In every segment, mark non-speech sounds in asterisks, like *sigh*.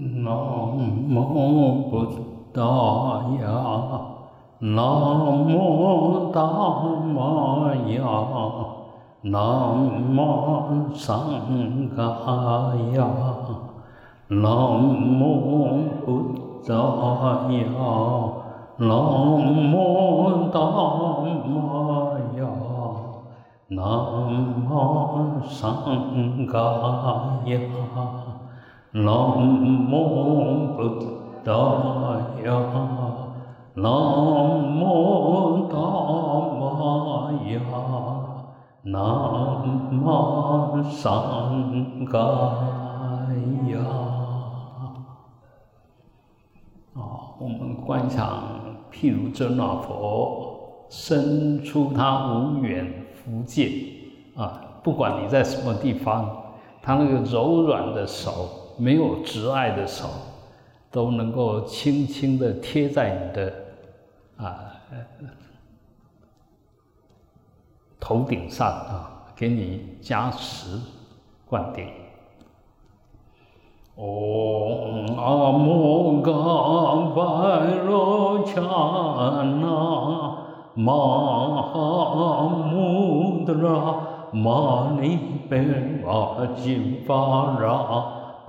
南无布达雅，南无达玛雅，南无桑伽雅，南无布达雅，南无达玛雅，南无桑伽雅。南无布达雅，南无达玛雅，南无桑伽雅。啊，我们观想，譬如真那佛伸出他无远福界啊，不管你在什么地方，他那个柔软的手。没有执爱的手，都能够轻轻的贴在你的啊头顶上啊，给你加持灌顶。唵阿摩嘎巴罗伽那玛哈穆德拉玛尼贝玛金巴拉。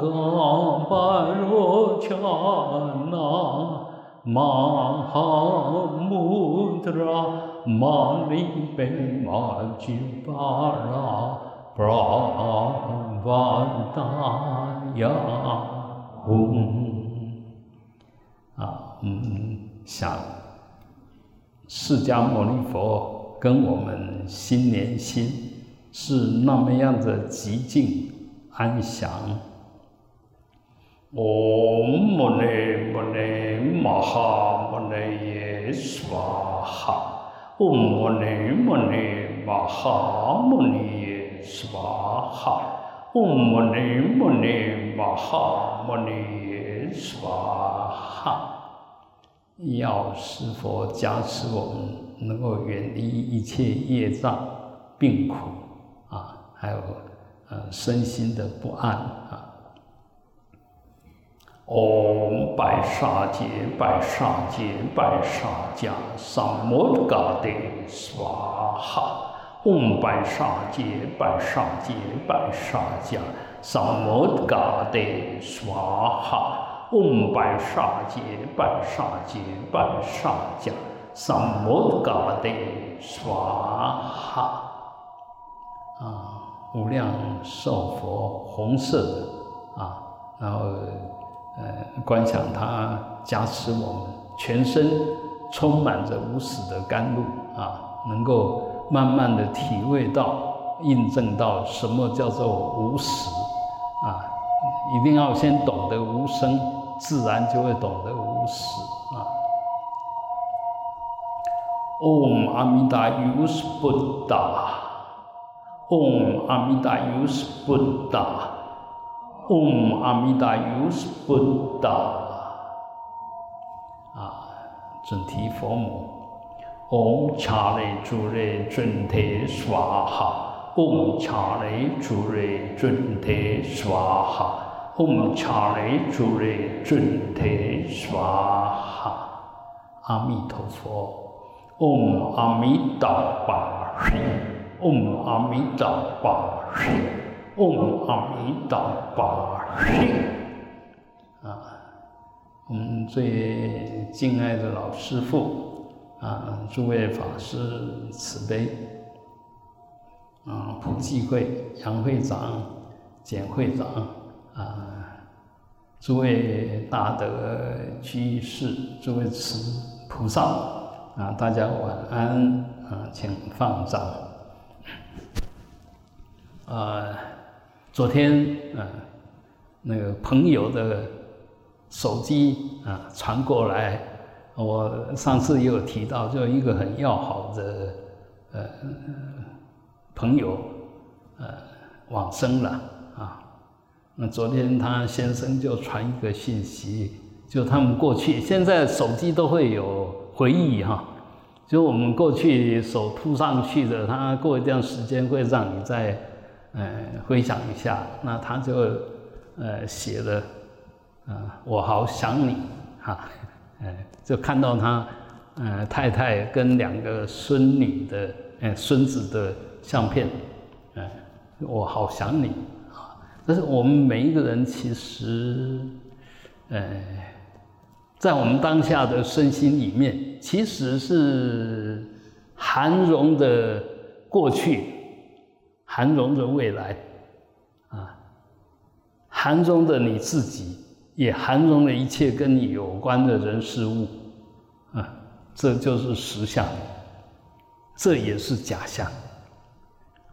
ga pa ro cha na ma ha mudra ma ni pe ma chi pa ra ra van ta ya hum 嗡阿摩嘎巴玛哈穆达拉玛尼贝玛吉巴拉布拉瓦达雅嗡啊，嗯，想释迦牟尼佛跟我们心连心。是那么样的极静安详。唵摩尼摩尼玛哈摩尼耶娑哈。唵摩尼摩尼玛哈摩尼耶娑哈。唵摩尼摩尼玛哈摩尼耶娑哈。要是佛加持我们，能够远离一切业障、病苦。还有，呃，身心的不安啊。唵，白沙界，白沙界，白沙迦，萨摩嘎德娑哈。唵，白沙界，白沙界，白沙迦，萨摩嘎德娑哈。唵，白沙界，白沙界，白沙迦，萨摩嘎德娑哈。啊。无量寿佛，红色的啊，然后呃，观想它加持我们全身充满着无始的甘露啊，能够慢慢的体会到、印证到什么叫做无始啊，一定要先懂得无生，自然就会懂得无始啊。唵阿弥达尤斯布达。唵阿弥达尤斯布达，唵阿弥达尤斯布达，啊，准提佛母，唵恰雷主雷准提娑哈，唵恰雷主雷准提娑哈，唵恰雷主雷准提娑哈，阿弥陀佛，唵阿弥达巴嗡阿弥达巴悉，嗡阿弥达巴悉。啊，我们最敬爱的老师父啊，诸位法师慈悲啊，普济会杨会长、简会长啊，诸位大德居士、诸位慈菩萨啊，大家晚安啊，请放掌。啊，昨天啊，那个朋友的手机啊传过来，我上次也有提到，就一个很要好的呃朋友呃往生了啊。那昨天他先生就传一个信息，就他们过去现在手机都会有回忆哈，就我们过去手扑上去的，他过一段时间会让你在呃回想一下，那他就呃写了。啊，我好想你，哈，哎，就看到他，呃，太太跟两个孙女的，哎，孙子的相片，哎，我好想你，啊，但是我们每一个人其实，呃，在我们当下的身心里面，其实是含容的过去，含容的未来，啊，含容的你自己。也含容了一切跟你有关的人事物，啊，这就是实相，这也是假象。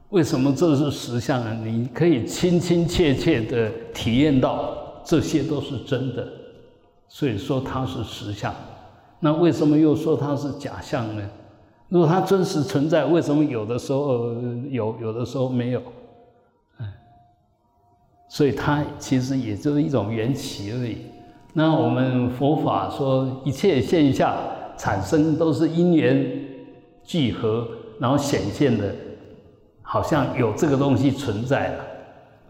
为什么这是实相呢？你可以亲亲切切的体验到这些都是真的，所以说它是实相。那为什么又说它是假象呢？如果它真实存在，为什么有的时候有，有的时候没有？哎所以它其实也就是一种缘起而已。那我们佛法说，一切现象产生都是因缘聚合，然后显现的，好像有这个东西存在了。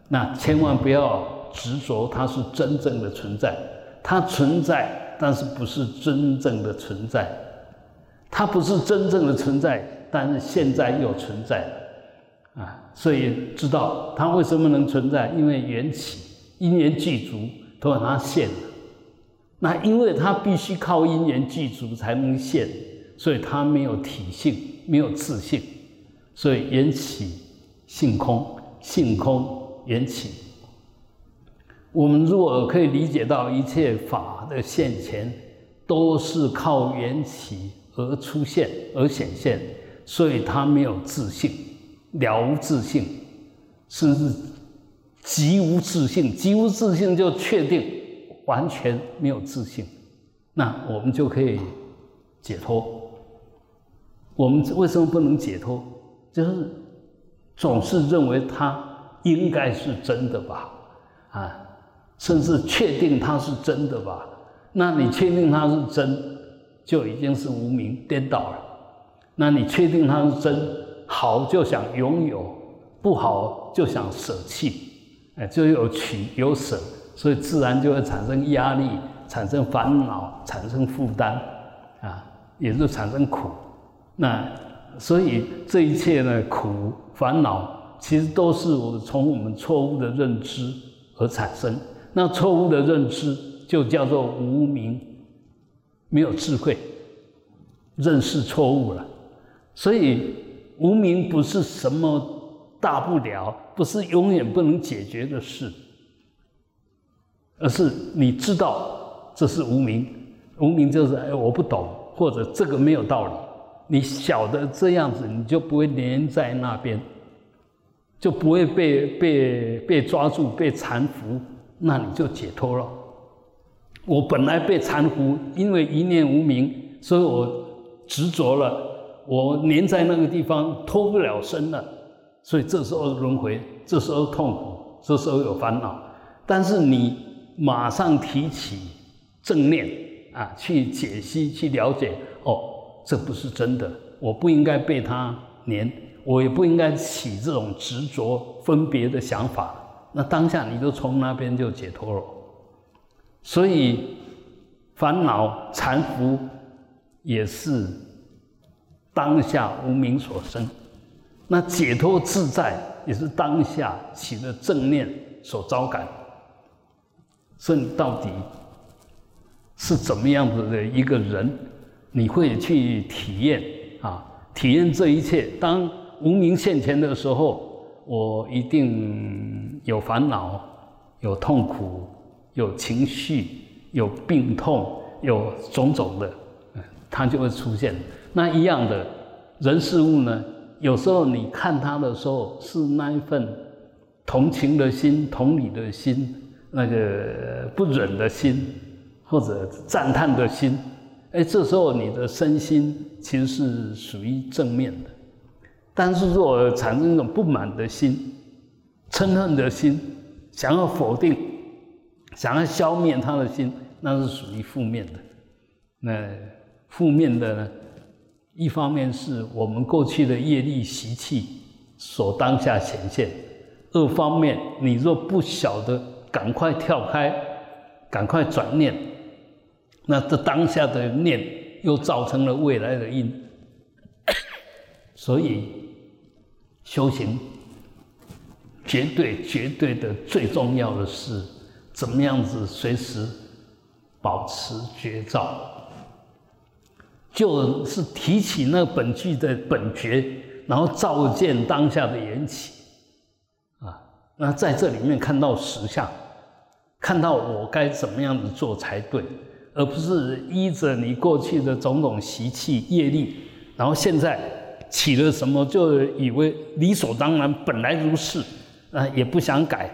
那千万不要执着它是真正的存在，它存在，但是不是真正的存在。它不是真正的存在，但是现在又存在。啊，所以知道它为什么能存在？因为缘起，因缘具足，都让它现了。那因为它必须靠因缘具足才能现，所以它没有体性，没有自性。所以缘起性空，性空缘起。我们如果可以理解到一切法的现前都是靠缘起而出现而显现，所以他没有自信。了无自信，甚至极无自信。极无自信就确定完全没有自信，那我们就可以解脱。我们为什么不能解脱？就是总是认为它应该是真的吧？啊，甚至确定它是真的吧？那你确定它是真，就已经是无明颠倒了。那你确定它是真？好就想拥有，不好就想舍弃，哎，就有取有舍，所以自然就会产生压力，产生烦恼，产生负担，啊，也就产生苦。那所以这一切呢，苦烦恼其实都是我从我们错误的认知而产生。那错误的认知就叫做无明，没有智慧，认识错误了，所以。无名不是什么大不了，不是永远不能解决的事，而是你知道这是无名，无名就是哎我不懂，或者这个没有道理。你晓得这样子，你就不会粘在那边，就不会被被被抓住、被缠缚，那你就解脱了。我本来被缠缚，因为一念无名，所以我执着了。我粘在那个地方脱不了身了，所以这时候轮回，这时候痛苦，这时候有烦恼。但是你马上提起正念啊，去解析、去了解，哦，这不是真的，我不应该被它粘，我也不应该起这种执着、分别的想法。那当下你就从那边就解脱了。所以烦恼缠缚也是。当下无名所生，那解脱自在也是当下起的正念所招感。所以你到底是怎么样子的一个人？你会去体验啊？体验这一切。当无名现前的时候，我一定有烦恼、有痛苦、有情绪、有病痛、有种种的，它就会出现。那一样的人事物呢？有时候你看他的时候，是那一份同情的心、同理的心，那个不忍的心，或者赞叹的心，哎，这时候你的身心其实是属于正面的。但是如果产生一种不满的心、嗔恨的心，想要否定、想要消灭他的心，那是属于负面的。那负面的呢？一方面是我们过去的业力习气所当下显现；二方面，你若不晓得赶快跳开、赶快转念，那这当下的念又造成了未来的因。所以，修行绝对、绝对的最重要的是，怎么样子随时保持觉照。就是提起那本具的本觉，然后照见当下的缘起，啊，那在这里面看到实相，看到我该怎么样子做才对，而不是依着你过去的种种习气业力，然后现在起了什么就以为理所当然，本来如是，啊，也不想改，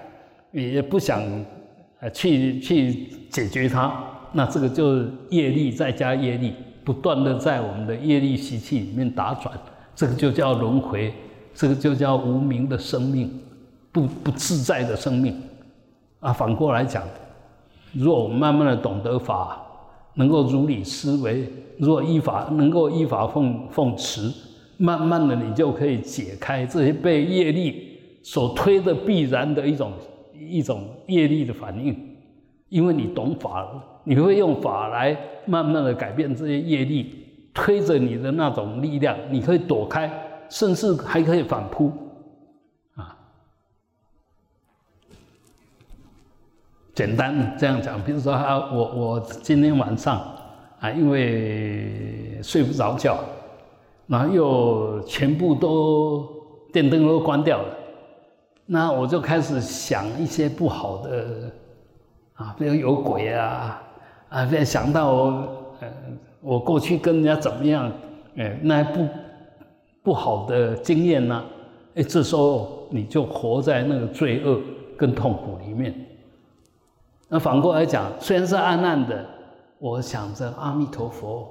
也不想呃去去解决它，那这个就是业力再加业力。不断的在我们的业力习气里面打转，这个就叫轮回，这个就叫无名的生命，不不自在的生命。啊，反过来讲，如果我们慢慢的懂得法，能够如理思维，如果依法能够依法奉奉持，慢慢的你就可以解开这些被业力所推的必然的一种一种业力的反应，因为你懂法了。你会用法来慢慢的改变这些业力，推着你的那种力量，你可以躲开，甚至还可以反扑，啊，简单这样讲，比如说啊，我我今天晚上啊，因为睡不着觉，然后又全部都电灯都关掉了，那我就开始想一些不好的啊，比如有鬼啊。啊，在想到，呃，我过去跟人家怎么样，哎，那不不好的经验呢？哎，这时候你就活在那个罪恶跟痛苦里面。那反过来讲，虽然是暗暗的，我想着阿弥陀佛，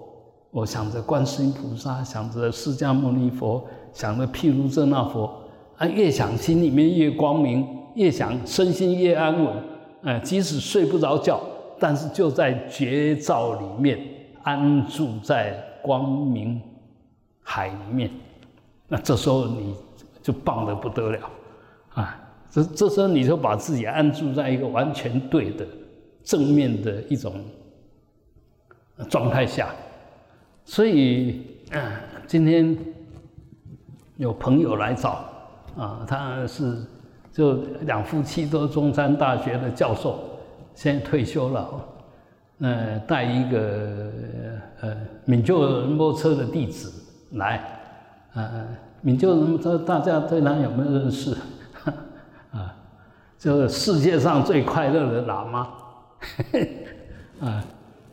我想着观世音菩萨，想着释迦牟尼佛，想着毗卢遮那佛，啊，越想心里面越光明，越想身心越安稳，哎，即使睡不着觉。但是就在绝照里面安住在光明海里面，那这时候你就棒得不得了啊！这这时候你就把自己安住在一个完全对的正面的一种状态下。所以，今天有朋友来找啊，他是就两夫妻都中山大学的教授。现在退休了，呃，带一个呃闽旧人摩车的弟子来，呃，闽旧人摩车大家对他有没有认识？*laughs* 啊，就是世界上最快乐的喇嘛，*laughs* 啊，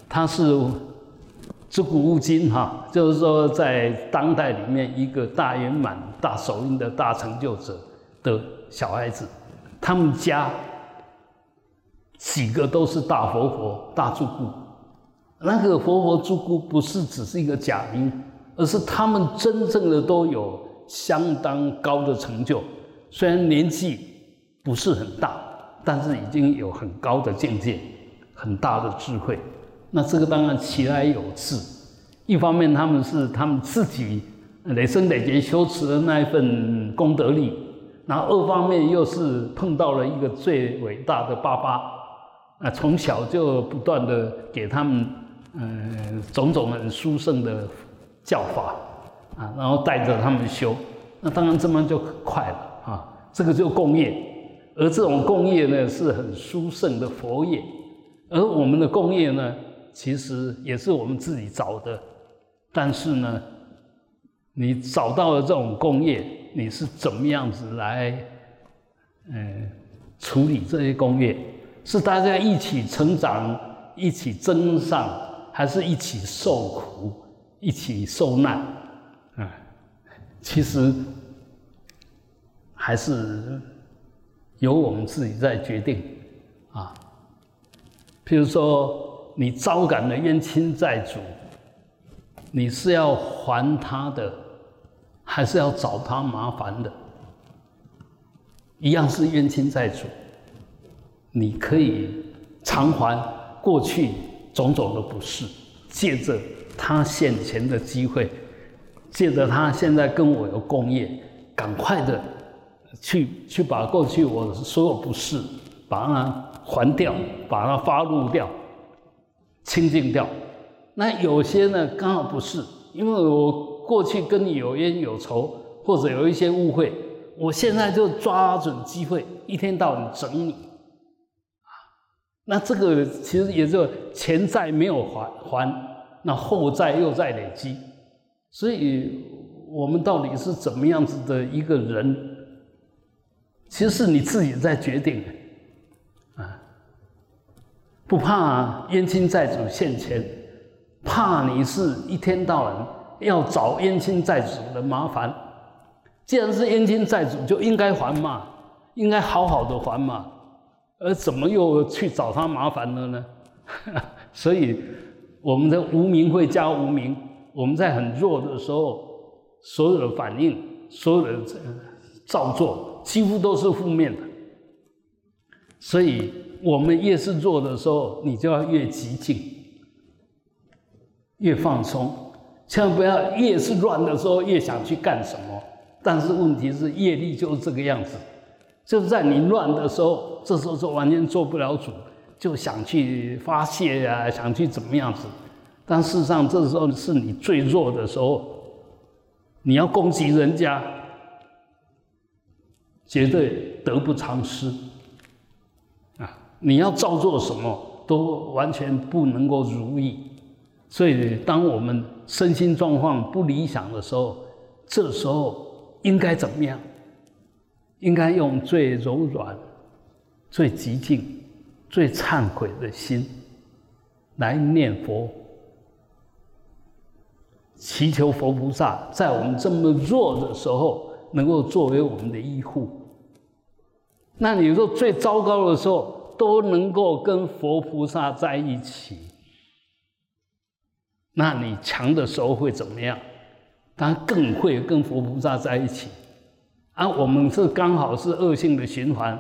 他是自古悟今哈，就是说在当代里面一个大圆满、大手印的大成就者的小孩子，他们家。几个都是大佛佛、大住故，那个佛佛住故不是只是一个假名，而是他们真正的都有相当高的成就。虽然年纪不是很大，但是已经有很高的境界、很大的智慧。那这个当然其来有志，一方面他们是他们自己累生累劫修持的那一份功德力，然后二方面又是碰到了一个最伟大的爸爸。啊，从小就不断的给他们，嗯，种种很殊胜的教法，啊，然后带着他们修，那当然这么就快了啊。这个就共业，而这种共业呢是很殊胜的佛业，而我们的共业呢，其实也是我们自己找的，但是呢，你找到了这种工业，你是怎么样子来，嗯，处理这些工业？是大家一起成长，一起增上，还是一起受苦，一起受难？啊，其实还是由我们自己在决定啊。譬如说，你招感的冤亲债主，你是要还他的，还是要找他麻烦的？一样是冤亲债主，你可以偿还过去种种的不是，借着他现前的机会，借着他现在跟我有共业，赶快的去去把过去我所有不是，把它还掉，把它发露掉。清净掉，那有些呢刚好不是，因为我过去跟你有冤有仇，或者有一些误会，我现在就抓准机会，一天到晚整你，啊，那这个其实也就前债没有还还，那后债又在累积，所以我们到底是怎么样子的一个人，其实是你自己在决定的。不怕冤亲债主现钱，怕你是一天到晚要找冤亲债主的麻烦。既然是冤亲债主，就应该还嘛，应该好好的还嘛，而怎么又去找他麻烦了呢？*laughs* 所以我们的无名会加无名，我们在很弱的时候，所有的反应，所有的造作，几乎都是负面的。所以。我们越是弱的时候，你就要越激进，越放松，千万不要越是乱的时候越想去干什么。但是问题是业力就是这个样子，就是在你乱的时候，这时候就完全做不了主，就想去发泄呀，想去怎么样子。但事实上，这时候是你最弱的时候，你要攻击人家，绝对得不偿失。啊你要照做什么，都完全不能够如意。所以，当我们身心状况不理想的时候，这时候应该怎么样？应该用最柔软、最极静、最忏悔的心来念佛，祈求佛菩萨在我们这么弱的时候，能够作为我们的医护。那你说最糟糕的时候？都能够跟佛菩萨在一起，那你强的时候会怎么样？他更会跟佛菩萨在一起。啊，我们是刚好是恶性的循环，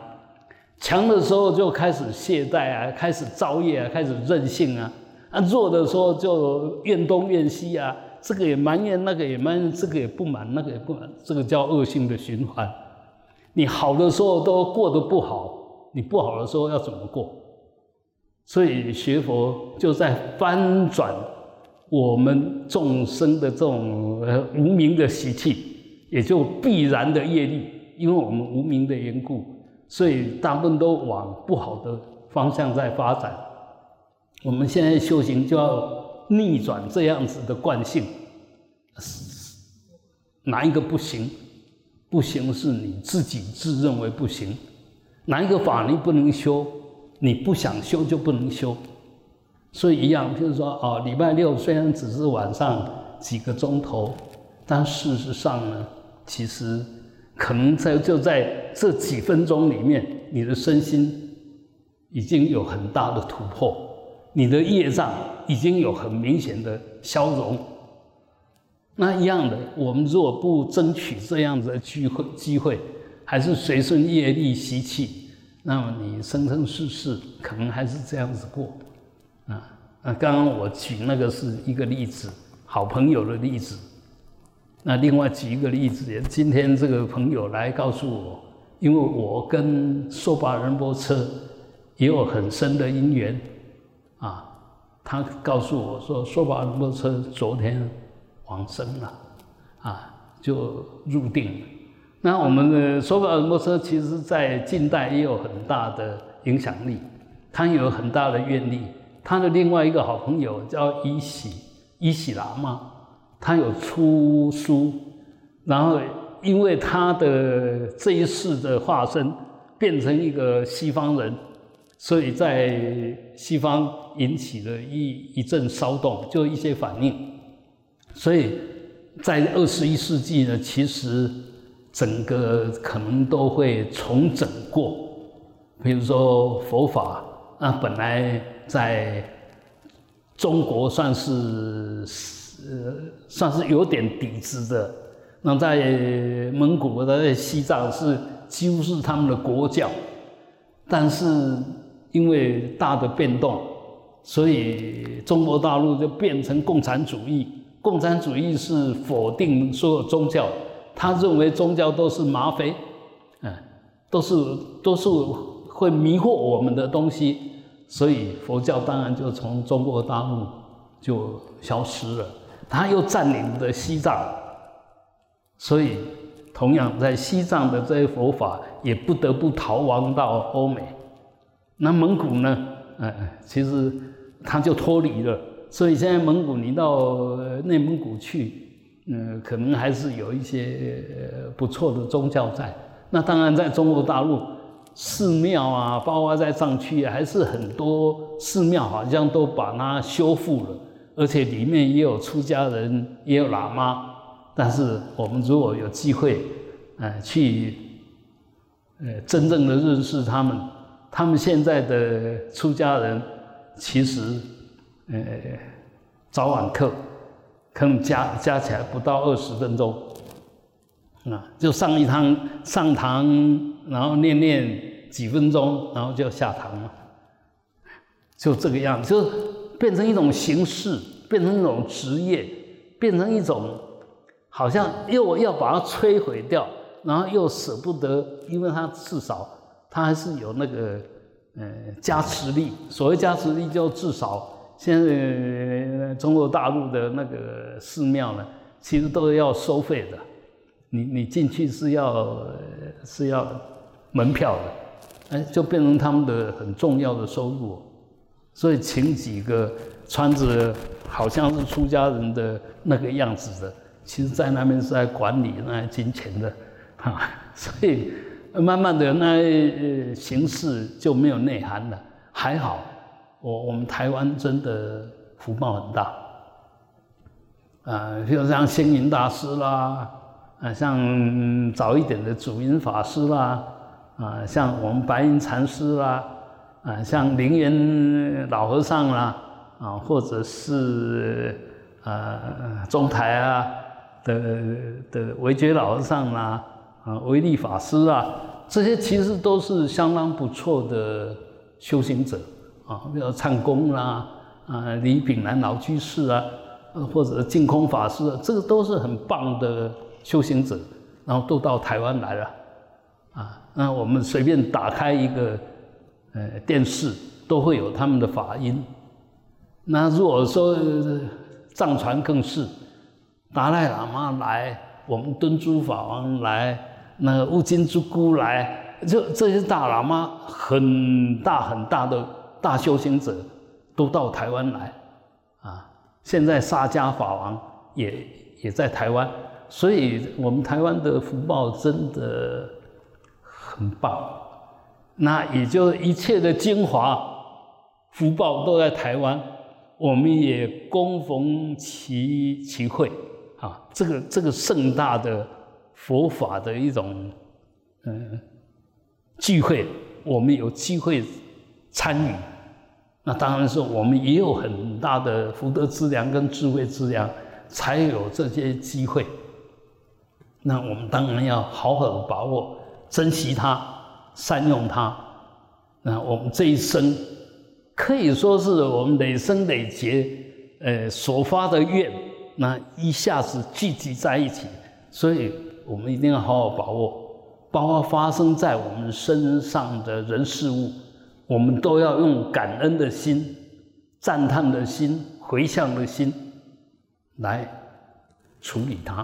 强的时候就开始懈怠啊，开始造业啊，开始任性啊；啊，弱的时候就怨东怨西啊，这个也埋怨，那个也埋怨，这个也不满，那个也不满，这个叫恶性的循环。你好的时候都过得不好。你不好的时候要怎么过？所以学佛就在翻转我们众生的这种呃无名的习气，也就必然的业力，因为我们无名的缘故，所以大部分都往不好的方向在发展。我们现在修行就要逆转这样子的惯性，哪一个不行？不行是你自己自认为不行。哪一个法你不能修？你不想修就不能修，所以一样，就是说，哦，礼拜六虽然只是晚上几个钟头，但事实上呢，其实可能在就在这几分钟里面，你的身心已经有很大的突破，你的业障已经有很明显的消融。那一样的，我们如果不争取这样子的机会，机会。还是随顺业力习气，那么你生生世世可能还是这样子过，啊，那刚刚我举那个是一个例子，好朋友的例子。那另外举一个例子，今天这个朋友来告诉我，因为我跟梭巴仁波车也有很深的因缘，啊，他告诉我说，梭巴仁波车昨天往生了，啊，就入定了。那我们的说法摩车，其实在近代也有很大的影响力，他有很大的愿力。他的另外一个好朋友叫伊喜伊喜喇嘛，他有出书，然后因为他的这一世的化身变成一个西方人，所以在西方引起了一一阵骚动，就一些反应。所以在二十一世纪呢，其实。整个可能都会重整过，比如说佛法，那本来在中国算是呃算是有点底子的。那在蒙古在西藏是几乎是他们的国教，但是因为大的变动，所以中国大陆就变成共产主义。共产主义是否定所有宗教，他认为宗教都是吗啡，嗯，都是都是会迷惑我们的东西，所以佛教当然就从中国大陆就消失了。他又占领了西藏，所以同样在西藏的这些佛法也不得不逃亡到欧美。那蒙古呢？嗯，其实他就脱离了。所以现在蒙古，你到内蒙古去，嗯，可能还是有一些不错的宗教在。那当然，在中国大陆，寺庙啊，包括在藏区，还是很多寺庙好像都把它修复了，而且里面也有出家人，也有喇嘛。但是我们如果有机会，呃，去，呃，真正的认识他们，他们现在的出家人，其实。呃，早晚课可能加加起来不到二十分钟，啊，就上一堂上堂，然后念念几分钟，然后就下堂了，就这个样，就变成一种形式，变成一种职业，变成一种好像又要把它摧毁掉，然后又舍不得，因为它至少它还是有那个呃加持力，所谓加持力就至少。现在中国大陆的那个寺庙呢，其实都要收费的，你你进去是要是要门票的，哎，就变成他们的很重要的收入。所以请几个穿着好像是出家人的那个样子的，其实在那边是在管理那金钱的，哈。所以慢慢的那形式就没有内涵了，还好。我我们台湾真的福报很大，啊，比如像星云大师啦，啊，像早一点的祖云法师啦，啊，像我们白云禅师啦，啊，像灵岩老和尚啦，啊，或者是呃中台啊的的维觉老和尚啦，啊，维利法师啊，这些其实都是相当不错的修行者。啊，比如唱功啦，啊，李炳南老居士啊，或者净空法师，啊这个都是很棒的修行者，然后都到台湾来了，啊，那我们随便打开一个呃电视，都会有他们的法音。那如果说藏传更是，达赖喇嘛来，我们敦珠法王来，那个乌金珠姑来，就这些大喇嘛很大很大的。大修行者都到台湾来，啊，现在沙迦法王也也在台湾，所以我们台湾的福报真的很棒。那也就一切的精华福报都在台湾，我们也恭逢其其会啊，这个这个盛大的佛法的一种嗯聚会，我们有机会参与。那当然是我们也有很大的福德资粮跟智慧资粮，才有这些机会。那我们当然要好好把握、珍惜它、善用它。那我们这一生可以说是我们累生累劫，呃所发的愿，那一下子聚集在一起，所以我们一定要好好把握，包括发生在我们身上的人事物。我们都要用感恩的心、赞叹的心、回向的心来处理它。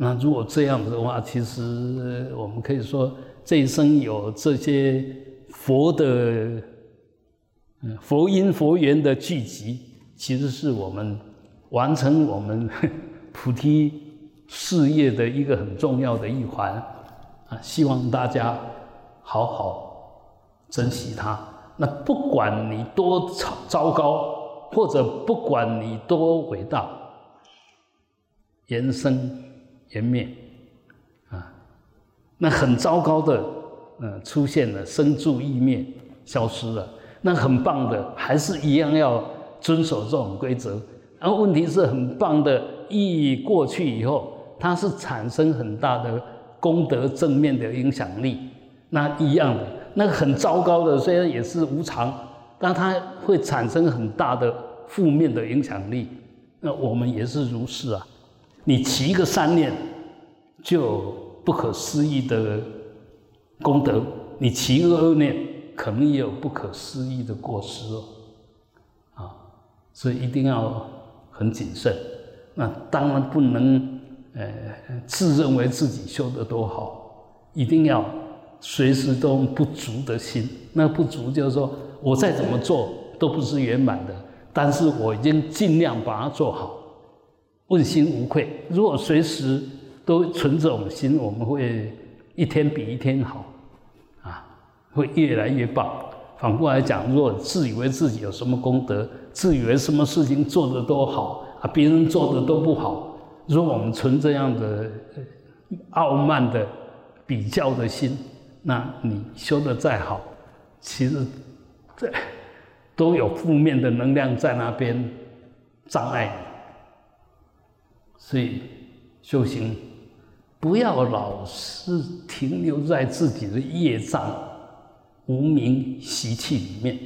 那如果这样子的话，其实我们可以说，这一生有这些佛的佛因佛缘的聚集，其实是我们完成我们 *laughs* 菩提事业的一个很重要的一环啊！希望大家好好。珍惜它。那不管你多糟糟糕，或者不管你多伟大，人生颜面啊，那很糟糕的，嗯，出现了生住异灭，消失了。那很棒的，还是一样要遵守这种规则。而问题是很棒的意义过去以后，它是产生很大的功德正面的影响力。那一样的，那个很糟糕的，虽然也是无常，但它会产生很大的负面的影响力。那我们也是如是啊。你起一个三念，就不可思议的功德；你起一个恶念，可能也有不可思议的过失哦。啊，所以一定要很谨慎。那当然不能呃自认为自己修得多好，一定要随时都不足的心。那不足就是说我再怎么做都不是圆满的，但是我已经尽量把它做好。问心无愧。如果随时都存这种心，我们会一天比一天好，啊，会越来越棒。反过来讲，如果自以为自己有什么功德，自以为什么事情做得都好啊，别人做的都不好，如果我们存这样的傲慢的比较的心，那你修的再好，其实这都有负面的能量在那边障碍。所以修行不要老是停留在自己的业障、无名习气里面。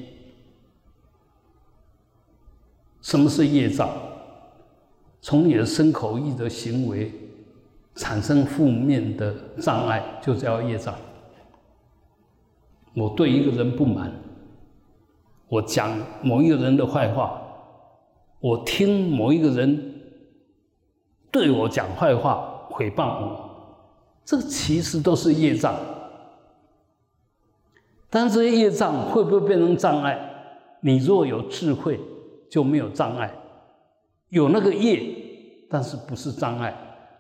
什么是业障？从你的身口意的行为产生负面的障碍，就叫业障。我对一个人不满，我讲某一个人的坏话，我听某一个人。对我讲坏话、诽谤我，这其实都是业障。但这些业障会不会变成障碍？你若有智慧，就没有障碍。有那个业，但是不是障碍。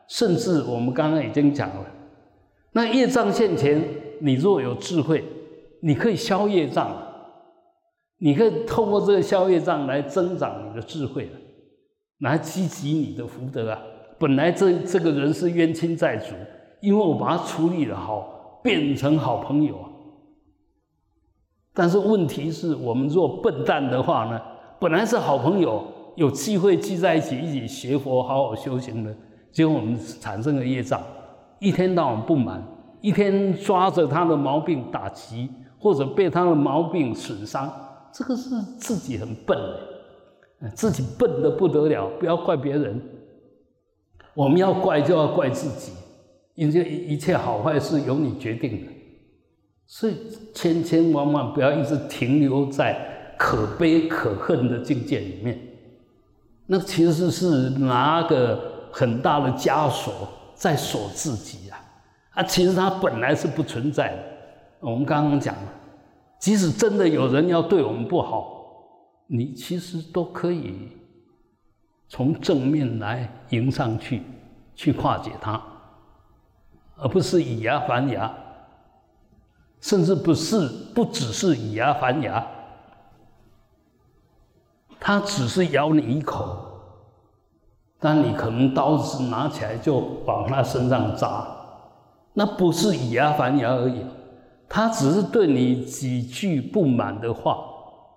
甚至我们刚刚已经讲了，那业障现前，你若有智慧，你可以消业障，你可以透过这个消业障来增长你的智慧，来积极你的福德啊。本来这这个人是冤亲债主，因为我把他处理的好，变成好朋友啊。但是问题是我们若笨蛋的话呢，本来是好朋友，有机会聚在一起一起学佛，好好修行的，结果我们产生了业障，一天到晚不满，一天抓着他的毛病打击，或者被他的毛病损伤，这个是自己很笨，自己笨的不得了，不要怪别人。我们要怪就要怪自己，因为一切好坏是由你决定的，所以千千万万不要一直停留在可悲可恨的境界里面，那其实是拿个很大的枷锁在锁自己啊！啊，其实它本来是不存在的。我们刚刚讲了，即使真的有人要对我们不好，你其实都可以。从正面来迎上去，去化解它，而不是以牙还牙，甚至不是不只是以牙还牙，他只是咬你一口，但你可能刀子拿起来就往他身上扎，那不是以牙还牙而已，他只是对你几句不满的话，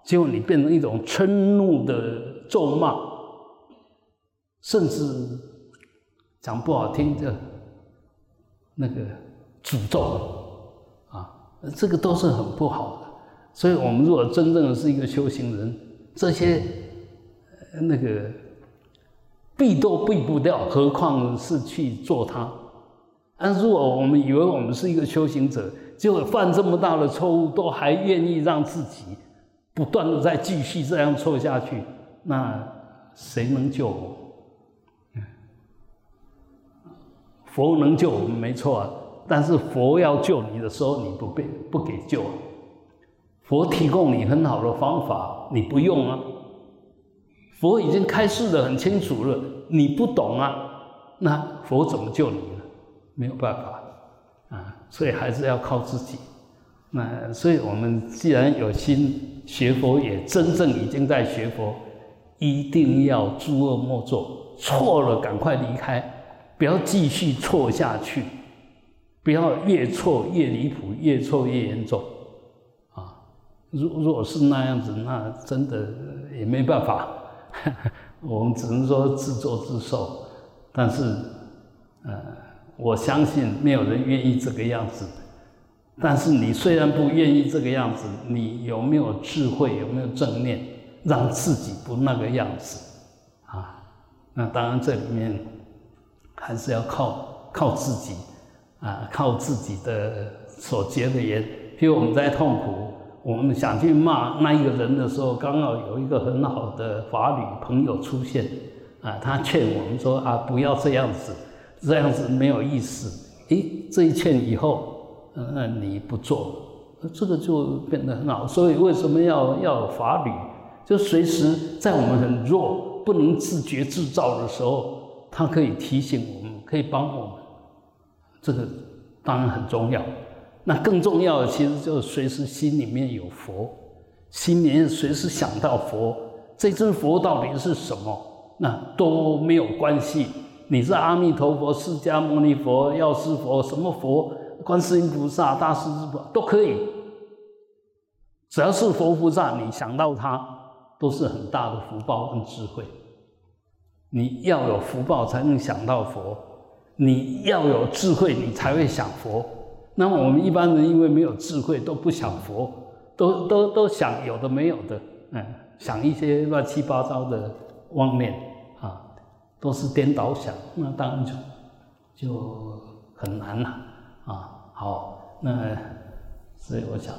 结果你变成一种嗔怒的咒骂。甚至讲不好听的，那个诅咒啊，这个都是很不好的。所以，我们如果真正的是一个修行人，这些那个避都避不掉，何况是去做它？但如果我们以为我们是一个修行者，结果犯这么大的错误，都还愿意让自己不断的再继续这样错下去，那谁能救我？佛能救我们没错啊，但是佛要救你的时候，你不被不给救。啊佛提供你很好的方法，你不用啊。佛已经开示的很清楚了，你不懂啊，那佛怎么救你呢？没有办法啊，所以还是要靠自己。那所以我们既然有心学佛，也真正已经在学佛，一定要诸恶莫作，错了赶快离开。不要继续错下去，不要越错越离谱，越错越严重，啊！如如果是那样子，那真的也没办法，*laughs* 我们只能说自作自受。但是，呃，我相信没有人愿意这个样子。但是你虽然不愿意这个样子，你有没有智慧？有没有正念，让自己不那个样子？啊，那当然这里面还是要靠靠自己，啊，靠自己的所结的缘。譬如我们在痛苦，我们想去骂那一个人的时候，刚好有一个很好的法侣朋友出现，啊，他劝我们说啊，不要这样子，这样子没有意思。诶，这一劝以后。那你不做，这个就变得很好。所以为什么要要法律？就随时在我们很弱、不能自觉自造的时候，它可以提醒我们，可以帮我们。这个当然很重要。那更重要的，其实就是随时心里面有佛，心里面随时想到佛。这尊佛到底是什么？那都没有关系。你是阿弥陀佛、释迦牟尼佛、药师佛，什么佛？观世音菩萨、大势至菩都可以，只要是佛菩萨，你想到他，都是很大的福报跟智慧。你要有福报才能想到佛，你要有智慧，你才会想佛。那么我们一般人因为没有智慧，都不想佛，都都都想有的没有的，嗯，想一些乱七八糟的妄念啊，都是颠倒想，那当然就就很难了啊。好，那所以我想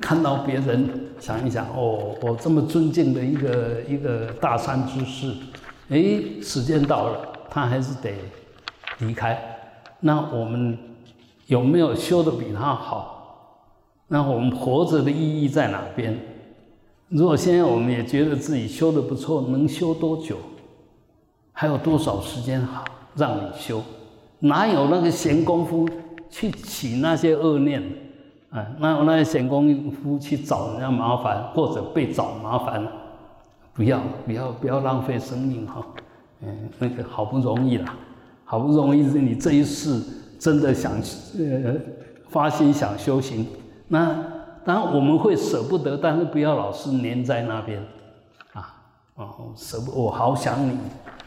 看到别人想一想，哦，我这么尊敬的一个一个大善之士，哎，时间到了，他还是得离开。那我们有没有修的比他好？那我们活着的意义在哪边？如果现在我们也觉得自己修的不错，能修多久？还有多少时间好让你修？哪有那个闲工夫去起那些恶念？啊，哪有那些闲工夫去找人家麻烦，或者被找麻烦？不要，不要，不要浪费生命哈！嗯，那个好不容易啦，好不容易是你这一世真的想呃发心想修行，那当然我们会舍不得，但是不要老是黏在那边啊！哦，舍不，我好想你。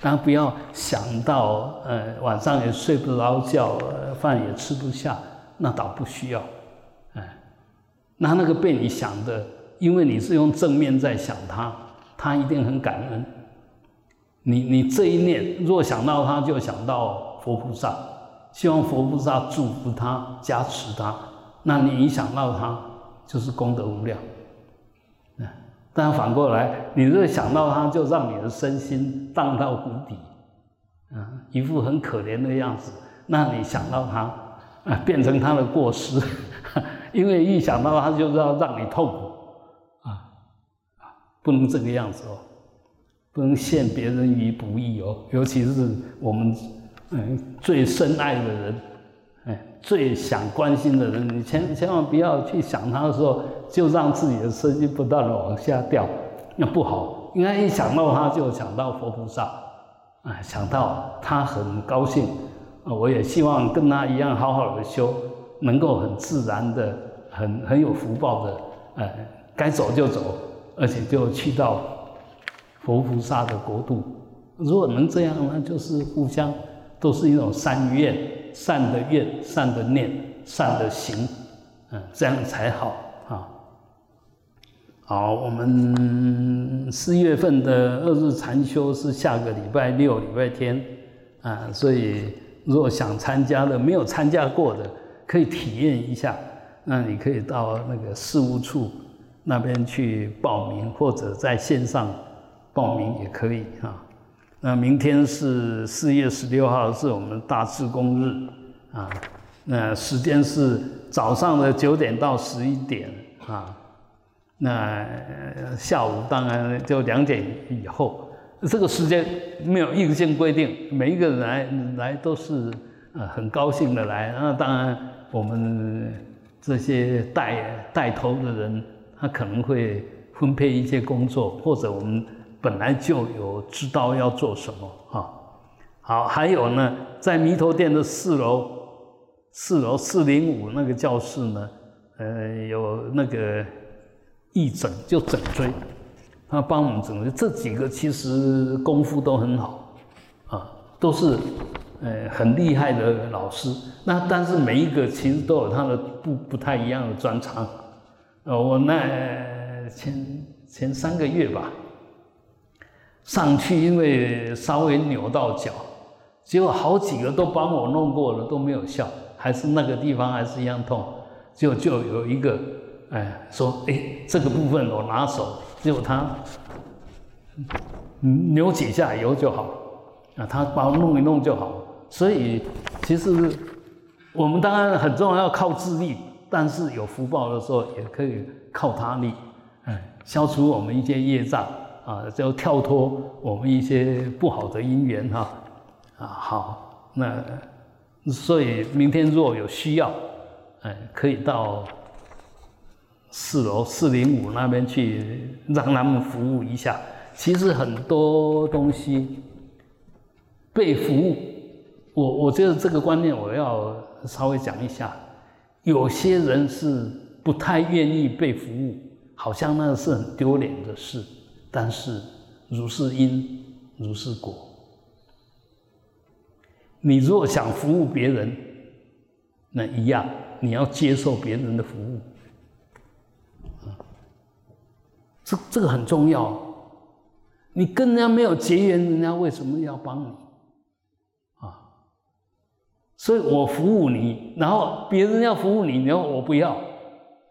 当然不要想到，呃，晚上也睡不着觉，饭也吃不下，那倒不需要，那那个被你想的，因为你是用正面在想他，他一定很感恩。你你这一念，若想到他，就想到佛菩萨，希望佛菩萨祝福他、加持他，那你一想到他，就是功德无量。但反过来，你若想到他，就让你的身心荡到谷底，啊，一副很可怜的样子。那你想到他，啊，变成他的过失，因为一想到他，就是要让你痛苦，啊，不能这个样子哦，不能陷别人于不义哦，尤其是我们嗯最深爱的人。哎，最想关心的人，你千千万不要去想他的时候，就让自己的身心不断的往下掉，那不好。应该一想到他，就想到佛菩萨，啊，想到他很高兴，啊，我也希望跟他一样好好的修，能够很自然的、很很有福报的，呃，该走就走，而且就去到佛菩萨的国度。如果能这样，那就是互相都是一种善愿。善的愿、善的念、善的行，嗯，这样才好啊。好，我们四月份的二日禅修是下个礼拜六、礼拜天啊，所以如果想参加的、没有参加过的，可以体验一下。那你可以到那个事务处那边去报名，或者在线上报名也可以啊。那明天是四月十六号，是我们大智公日啊。那时间是早上的九点到十一点啊。那下午当然就两点以后。这个时间没有硬性规定，每一个人来来都是呃很高兴的来。那当然我们这些带带头的人，他可能会分配一些工作，或者我们。本来就有知道要做什么哈，好，还有呢，在弥陀殿的四楼，四楼四零五那个教室呢，呃，有那个义诊，就整椎，他帮我们整椎。这几个其实功夫都很好，啊，都是呃很厉害的老师。那但是每一个其实都有他的不不太一样的专长。呃，我那前前三个月吧，上去因为稍微扭到脚，结果好几个都帮我弄过了，都没有效，还是那个地方还是一样痛。就就有一个，哎，说，哎，这个部分我拿手，结果他扭几下以后就好，啊，他把我弄一弄就好。所以其实我们当然很重要要靠自力，但是有福报的时候也可以靠他力，哎，消除我们一些业障啊，就跳脱我们一些不好的因缘哈，啊，好，那所以明天若有需要。哎，可以到四楼四零五那边去让他们服务一下。其实很多东西被服务，我我觉得这个观念我要稍微讲一下。有些人是不太愿意被服务，好像那是很丢脸的事。但是如是因，如是果。你如果想服务别人，那一样。你要接受别人的服务，这这个很重要。你跟人家没有结缘，人家为什么要帮你？所以我服务你，然后别人要服务你，然后我不要，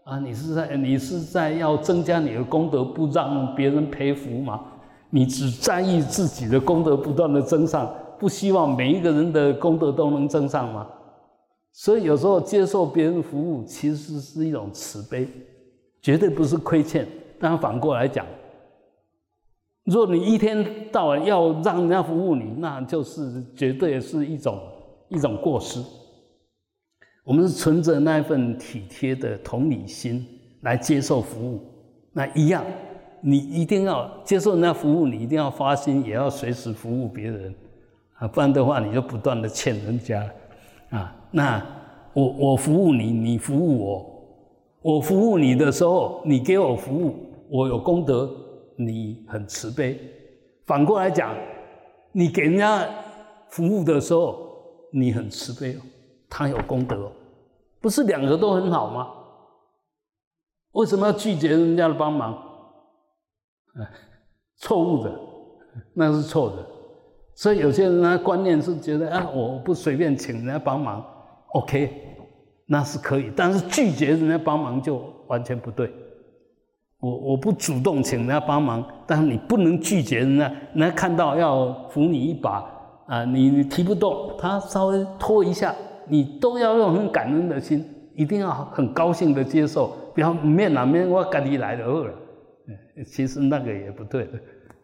啊，你是在你是在要增加你的功德，不让别人陪福吗？你只在意自己的功德不断的增上，不希望每一个人的功德都能增上吗？所以有时候接受别人服务，其实是一种慈悲，绝对不是亏欠。但反过来讲，若你一天到晚要让人家服务你，那就是绝对是一种一种过失。我们是存着那一份体贴的同理心来接受服务，那一样，你一定要接受人家服务，你一定要发心，也要随时服务别人啊，不然的话，你就不断的欠人家。啊，那我我服务你，你服务我，我服务你的时候，你给我服务，我有功德，你很慈悲。反过来讲，你给人家服务的时候，你很慈悲哦，他有功德哦，不是两个都很好吗？为什么要拒绝人家的帮忙？哎，*laughs* 错误的，那是错的。所以有些人他，观念是觉得啊，我不随便请人家帮忙，OK，那是可以。但是拒绝人家帮忙就完全不对。我我不主动请人家帮忙，但是你不能拒绝人家。人家看到要扶你一把啊，你提不动，他稍微拖一下，你都要用很感恩的心，一定要很高兴的接受。不要面哪面我赶你来的了，其实那个也不对的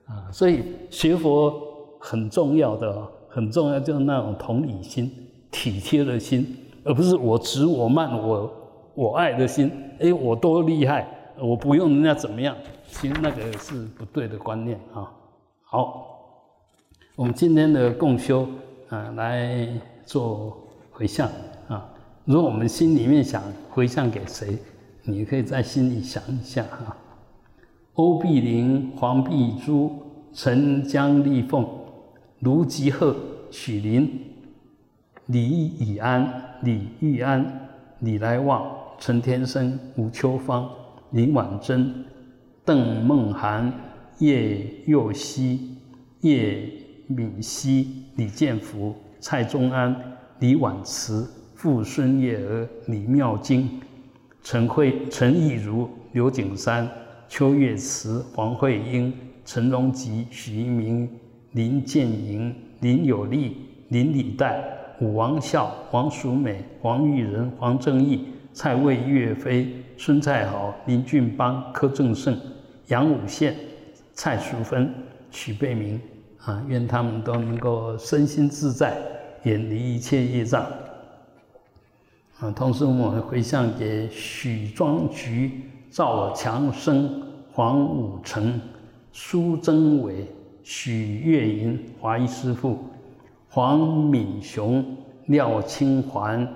啊。所以学佛。很重要的哦，很重要，就是那种同理心、体贴的心，而不是我执、我慢、我我爱的心。哎，我多厉害，我不用人家怎么样。其实那个是不对的观念啊。好，我们今天的共修啊，来做回向啊。如果我们心里面想回向给谁，你可以在心里想一下哈。欧碧玲、黄碧珠、陈江丽凤。卢吉鹤、许林、李以安、李玉安、李来旺、陈天生、吴秋芳、林婉珍、邓梦涵、叶佑熙、叶敏熙、李建福、蔡宗安、李婉慈、傅孙叶儿、李妙晶、陈慧、陈义如、刘景山、邱月慈、黄慧英、陈荣吉、许一鸣。林建营、林有利、林礼代、武王孝、黄淑美、黄玉仁、黄正义、蔡魏岳飞、孙蔡豪、林俊邦、柯正胜、杨武宪、蔡淑芬、许贝明啊，愿他们都能够身心自在，远离一切业障啊。同时，我们回向给许庄菊、赵强生、黄武成、苏增伟。许月银、华裔师傅、黄敏雄、廖清环、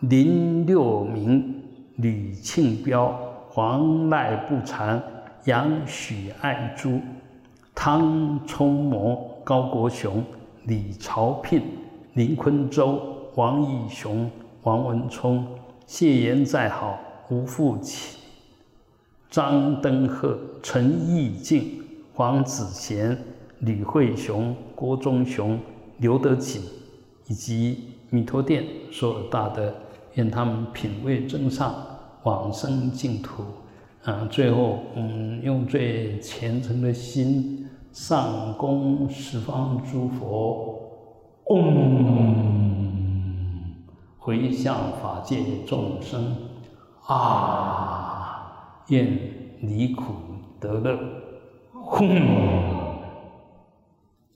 林六明、吕庆彪、黄赖不禅、杨许爱珠、汤冲模、高国雄、李朝聘、林坤洲、王义雄、王文聪、谢言在好、吴富启、张登鹤、陈义敬、黄子贤、吕惠雄、郭忠雄、刘德锦，以及弥陀殿所有大德，愿他们品位增上，往生净土。啊，最后，嗯，用最虔诚的心上供十方诸佛。嗡，回向法界众生，啊，愿离苦得乐，吽。